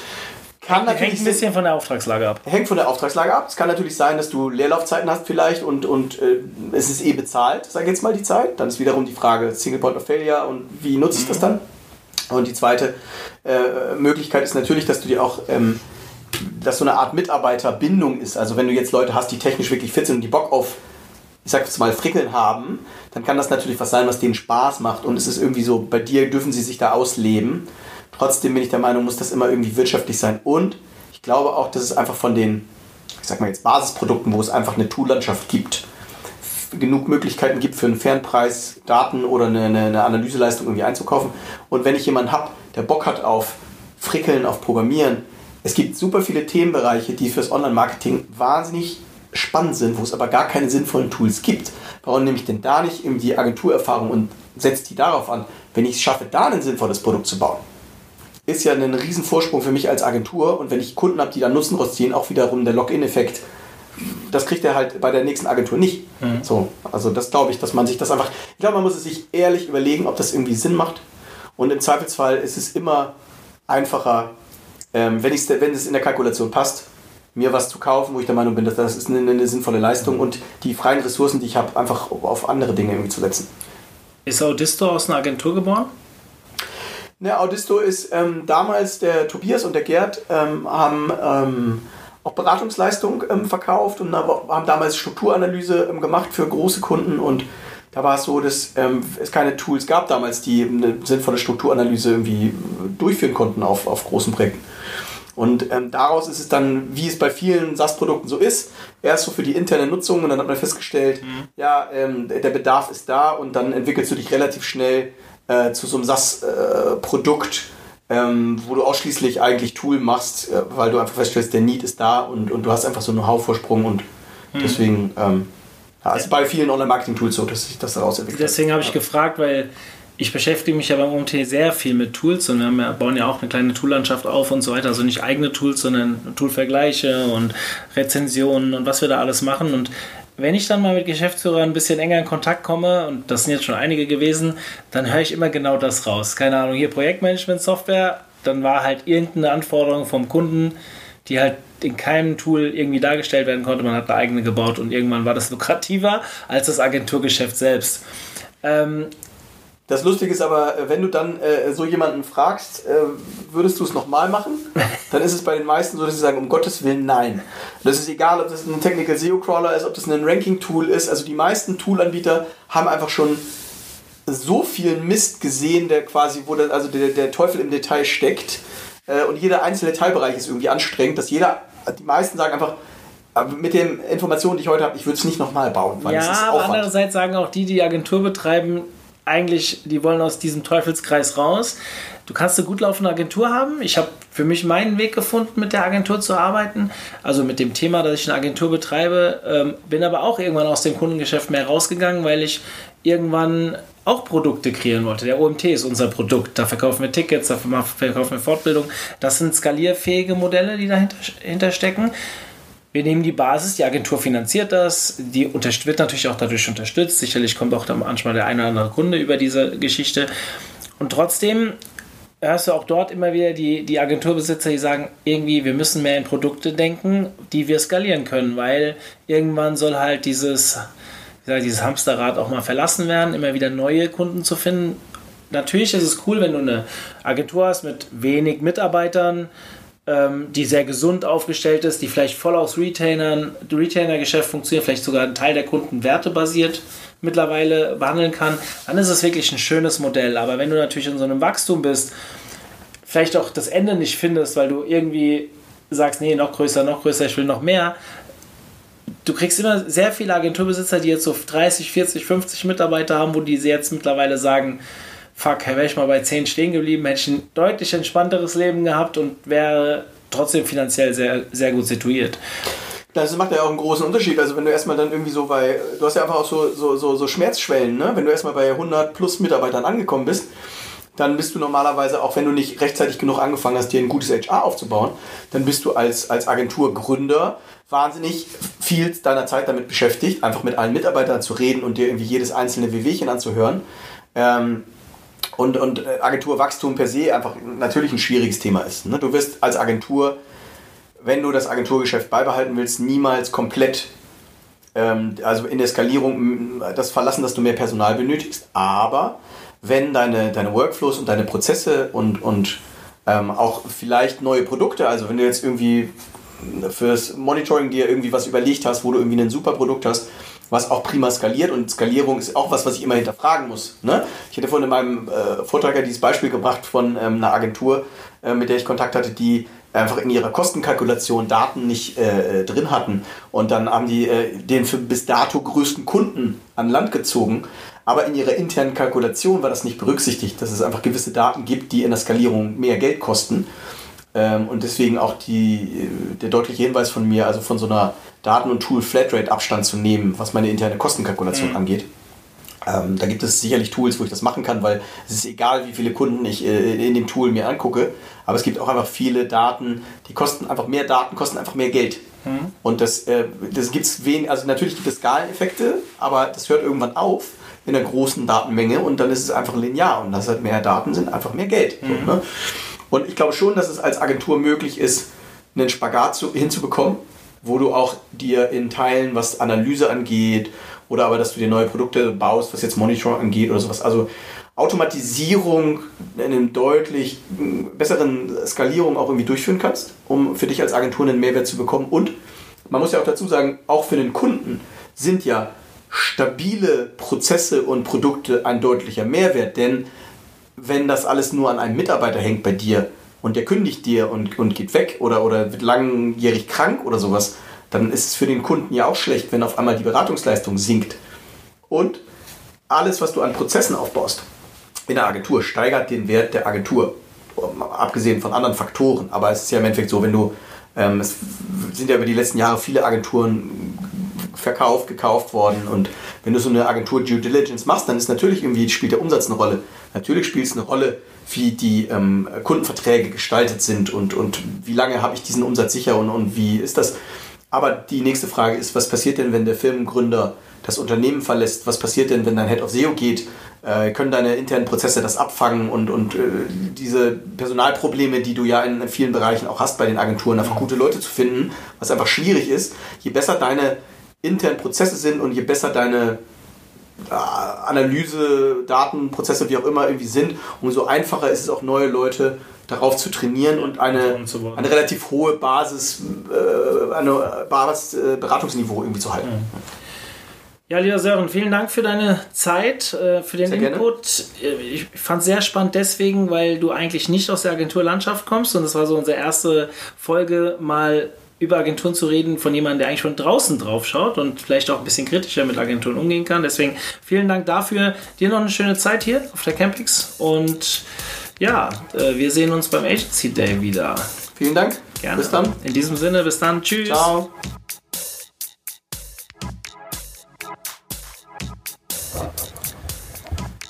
kann
natürlich hängt ein bisschen von der Auftragslage ab.
Hängt von der Auftragslage ab. Es kann natürlich sein, dass du Leerlaufzeiten hast vielleicht und, und äh, es ist eh bezahlt, sag ich jetzt mal die Zeit. Dann ist wiederum die Frage Single Point of Failure und wie nutze ich mhm. das dann? Und die zweite äh, Möglichkeit ist natürlich, dass du dir auch ähm, dass so eine Art Mitarbeiterbindung ist. Also wenn du jetzt Leute hast, die technisch wirklich fit sind und die Bock auf, ich sag jetzt mal, Frickeln haben, dann kann das natürlich was sein, was denen Spaß macht. Und es ist irgendwie so, bei dir dürfen sie sich da ausleben. Trotzdem bin ich der Meinung, muss das immer irgendwie wirtschaftlich sein. Und ich glaube auch, dass es einfach von den, ich sag mal jetzt Basisprodukten, wo es einfach eine Toollandschaft gibt, genug Möglichkeiten gibt für einen Fernpreis Daten oder eine, eine Analyseleistung irgendwie einzukaufen. Und wenn ich jemanden habe, der Bock hat auf Frickeln, auf Programmieren, es gibt super viele Themenbereiche, die fürs Online-Marketing wahnsinnig spannend sind, wo es aber gar keine sinnvollen Tools gibt. Warum nehme ich denn da nicht eben die Agenturerfahrung und setze die darauf an, wenn ich es schaffe, da ein sinnvolles Produkt zu bauen? ist ja ein Riesenvorsprung für mich als Agentur. Und wenn ich Kunden habe, die da Nutzen rausziehen, auch wiederum der Login-Effekt, das kriegt er halt bei der nächsten Agentur nicht. Mhm. So, also das glaube ich, dass man sich das einfach. Ich glaube, man muss es sich ehrlich überlegen, ob das irgendwie Sinn macht. Und im Zweifelsfall ist es immer einfacher, ähm, wenn, wenn es in der Kalkulation passt, mir was zu kaufen, wo ich der Meinung bin, dass das ist eine, eine sinnvolle Leistung und die freien Ressourcen, die ich habe, einfach auf andere Dinge irgendwie zu setzen.
Ist Audisto aus einer Agentur geboren?
Ne, Audisto ist ähm, damals der Tobias und der Gerd ähm, haben ähm, auch Beratungsleistung ähm, verkauft und haben damals Strukturanalyse ähm, gemacht für große Kunden und da war es so, dass ähm, es keine Tools gab damals, die eine sinnvolle Strukturanalyse irgendwie durchführen konnten auf, auf großen Projekten. Und ähm, daraus ist es dann, wie es bei vielen SaaS-Produkten so ist, erst so für die interne Nutzung und dann hat man festgestellt, mhm. ja, ähm, der Bedarf ist da und dann entwickelst du dich relativ schnell äh, zu so einem SaaS-Produkt, äh, ähm, wo du ausschließlich eigentlich Tool machst, äh, weil du einfach feststellst, der Need ist da und, und du hast einfach so einen Know-how-Vorsprung und mhm. deswegen, ähm, ja, ist bei vielen Online-Marketing-Tools so, dass sich das daraus entwickelt.
Deswegen habe ich ja. gefragt, weil ich beschäftige mich ja beim OMT sehr viel mit Tools und wir ja, bauen ja auch eine kleine Toollandschaft auf und so weiter. Also nicht eigene Tools, sondern Toolvergleiche und Rezensionen und was wir da alles machen. Und wenn ich dann mal mit Geschäftsführern ein bisschen enger in Kontakt komme, und das sind jetzt schon einige gewesen, dann höre ich immer genau das raus. Keine Ahnung, hier Projektmanagement-Software, dann war halt irgendeine Anforderung vom Kunden, die halt in keinem Tool irgendwie dargestellt werden konnte. Man hat eine eigene gebaut und irgendwann war das lukrativer als das Agenturgeschäft selbst. Ähm,
das Lustige ist aber, äh, wenn du dann äh, so jemanden fragst, äh, würdest du es nochmal machen? Dann ist es bei den meisten so, dass sie sagen, um Gottes Willen, nein. Das ist egal, ob das ein Technical SEO Crawler ist, ob das ein Ranking-Tool ist. Also die meisten Toolanbieter haben einfach schon so viel Mist gesehen, der quasi, wo das, also der, der Teufel im Detail steckt. Äh, und jeder einzelne Teilbereich ist irgendwie anstrengend, dass jeder, die meisten sagen einfach, mit den Informationen, die ich heute habe, ich würde es nicht nochmal bauen.
Weil ja, aber andererseits sagen auch die, die Agentur betreiben, eigentlich, die wollen aus diesem Teufelskreis raus. Du kannst eine gut laufende Agentur haben. Ich habe für mich meinen Weg gefunden, mit der Agentur zu arbeiten. Also mit dem Thema, dass ich eine Agentur betreibe. Ähm, bin aber auch irgendwann aus dem Kundengeschäft mehr rausgegangen, weil ich irgendwann auch Produkte kreieren wollte. Der OMT ist unser Produkt. Da verkaufen wir Tickets, da verkaufen wir Fortbildung. Das sind skalierfähige Modelle, die dahinter stecken. Wir nehmen die Basis, die Agentur finanziert das, die wird natürlich auch dadurch unterstützt. Sicherlich kommt auch manchmal der eine oder andere Kunde über diese Geschichte. Und trotzdem hörst du auch dort immer wieder die, die Agenturbesitzer, die sagen, irgendwie, wir müssen mehr in Produkte denken, die wir skalieren können, weil irgendwann soll halt dieses, sage, dieses Hamsterrad auch mal verlassen werden, immer wieder neue Kunden zu finden. Natürlich ist es cool, wenn du eine Agentur hast mit wenig Mitarbeitern, ähm, die sehr gesund aufgestellt ist, die vielleicht voll aus Retainern, Retainer-Geschäft funktioniert, vielleicht sogar ein Teil der Kunden wertebasiert mittlerweile behandeln kann, dann ist es wirklich ein schönes Modell. Aber wenn du natürlich in so einem Wachstum bist, vielleicht auch das Ende nicht findest, weil du irgendwie sagst, nee, noch größer, noch größer, ich will noch mehr, du kriegst immer sehr viele Agenturbesitzer, die jetzt so 30, 40, 50 Mitarbeiter haben, wo die jetzt mittlerweile sagen, fuck, wäre ich mal bei 10 stehen geblieben, hätte ich ein deutlich entspannteres Leben gehabt und wäre trotzdem finanziell sehr, sehr gut situiert.
Das macht ja auch einen großen Unterschied. Also wenn du erstmal dann irgendwie so bei, du hast ja einfach auch so, so, so, so Schmerzschwellen, ne? Wenn du erstmal bei 100 plus Mitarbeitern angekommen bist, dann bist du normalerweise, auch wenn du nicht rechtzeitig genug angefangen hast, dir ein gutes HR aufzubauen, dann bist du als, als Agenturgründer wahnsinnig viel deiner Zeit damit beschäftigt, einfach mit allen Mitarbeitern zu reden und dir irgendwie jedes einzelne WWchen anzuhören. Ähm, und, und äh, Agenturwachstum per se einfach natürlich ein schwieriges Thema ist. Ne? Du wirst als Agentur, wenn du das Agenturgeschäft beibehalten willst, niemals komplett, ähm, also in der Skalierung, das verlassen, dass du mehr Personal benötigst. Aber wenn deine, deine Workflows und deine Prozesse und, und ähm, auch vielleicht neue Produkte, also wenn du jetzt irgendwie fürs Monitoring dir irgendwie was überlegt hast, wo du irgendwie ein super Produkt hast, was auch prima skaliert und Skalierung ist auch was, was ich immer hinterfragen muss. Ne? Ich hatte vorhin in meinem äh, Vortrag ja dieses Beispiel gebracht von ähm, einer Agentur, äh, mit der ich Kontakt hatte, die einfach in ihrer Kostenkalkulation Daten nicht äh, äh, drin hatten und dann haben die äh, den für bis dato größten Kunden an Land gezogen, aber in ihrer internen Kalkulation war das nicht berücksichtigt, dass es einfach gewisse Daten gibt, die in der Skalierung mehr Geld kosten. Ähm, und deswegen auch die, äh, der deutliche Hinweis von mir, also von so einer Daten- und Tool-Flatrate Abstand zu nehmen, was meine interne Kostenkalkulation mhm. angeht. Ähm, da gibt es sicherlich Tools, wo ich das machen kann, weil es ist egal, wie viele Kunden ich äh, in dem Tool mir angucke. Aber es gibt auch einfach viele Daten, die kosten einfach mehr Daten, kosten einfach mehr Geld. Mhm. Und das, äh, das gibt es wenig, also natürlich gibt es Skaleneffekte, aber das hört irgendwann auf in einer großen Datenmenge und dann ist es einfach linear und das halt mehr Daten sind einfach mehr Geld. Mhm. So, ne? Und ich glaube schon, dass es als Agentur möglich ist, einen Spagat zu, hinzubekommen, wo du auch dir in Teilen, was Analyse angeht, oder aber, dass du dir neue Produkte baust, was jetzt Monitoring angeht oder sowas. Also Automatisierung in einem deutlich besseren Skalierung auch irgendwie durchführen kannst, um für dich als Agentur einen Mehrwert zu bekommen. Und man muss ja auch dazu sagen, auch für den Kunden sind ja stabile Prozesse und Produkte ein deutlicher Mehrwert, denn wenn das alles nur an einem Mitarbeiter hängt bei dir und der kündigt dir und, und geht weg oder, oder wird langjährig krank oder sowas, dann ist es für den Kunden ja auch schlecht, wenn auf einmal die Beratungsleistung sinkt. Und alles, was du an Prozessen aufbaust in der Agentur, steigert den Wert der Agentur. Abgesehen von anderen Faktoren. Aber es ist ja im Endeffekt so, wenn du, ähm, es sind ja über die letzten Jahre viele Agenturen verkauft, gekauft worden. Und wenn du so eine Agentur Due Diligence machst, dann ist natürlich irgendwie, spielt der Umsatz eine Rolle. Natürlich spielt es eine Rolle, wie die ähm, Kundenverträge gestaltet sind und, und wie lange habe ich diesen Umsatz sicher und, und wie ist das. Aber die nächste Frage ist, was passiert denn, wenn der Firmengründer das Unternehmen verlässt? Was passiert denn, wenn dein Head of SEO geht? Äh, können deine internen Prozesse das abfangen und, und äh, diese Personalprobleme, die du ja in vielen Bereichen auch hast bei den Agenturen, einfach gute Leute zu finden, was einfach schwierig ist. Je besser deine internen Prozesse sind und je besser deine äh, Analyse, Datenprozesse, wie auch immer irgendwie sind, umso einfacher ist es auch neue Leute darauf zu trainieren und eine, eine relativ hohe Basis, äh, eine Basis äh, Beratungsniveau irgendwie zu halten.
Ja, lieber Sören, vielen Dank für deine Zeit, äh, für den sehr Input. Gerne. Äh, ich fand es sehr spannend deswegen, weil du eigentlich nicht aus der Agenturlandschaft kommst und das war so unsere erste Folge mal über Agenturen zu reden von jemandem, der eigentlich von draußen drauf schaut und vielleicht auch ein bisschen kritischer mit Agenturen umgehen kann. Deswegen vielen Dank dafür. Dir noch eine schöne Zeit hier auf der Campix und ja, äh, wir sehen uns beim Agency Day wieder.
Vielen Dank.
Gerne. Bis dann. In diesem Sinne, bis dann. Tschüss. Ciao.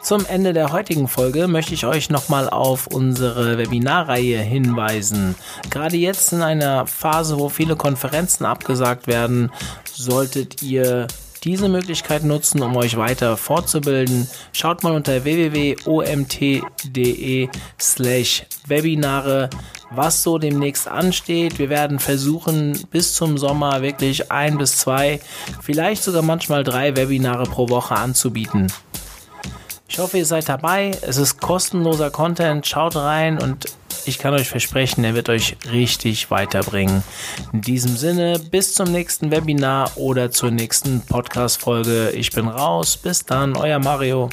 Zum Ende der heutigen Folge möchte ich euch nochmal auf unsere Webinarreihe hinweisen. Gerade jetzt in einer Phase, wo viele Konferenzen abgesagt werden, solltet ihr diese Möglichkeit nutzen, um euch weiter fortzubilden. Schaut mal unter www.omt.de slash Webinare, was so demnächst ansteht. Wir werden versuchen, bis zum Sommer wirklich ein bis zwei, vielleicht sogar manchmal drei Webinare pro Woche anzubieten. Ich hoffe, ihr seid dabei. Es ist kostenloser Content. Schaut rein und ich kann euch versprechen, er wird euch richtig weiterbringen. In diesem Sinne, bis zum nächsten Webinar oder zur nächsten Podcast-Folge. Ich bin raus. Bis dann, euer Mario.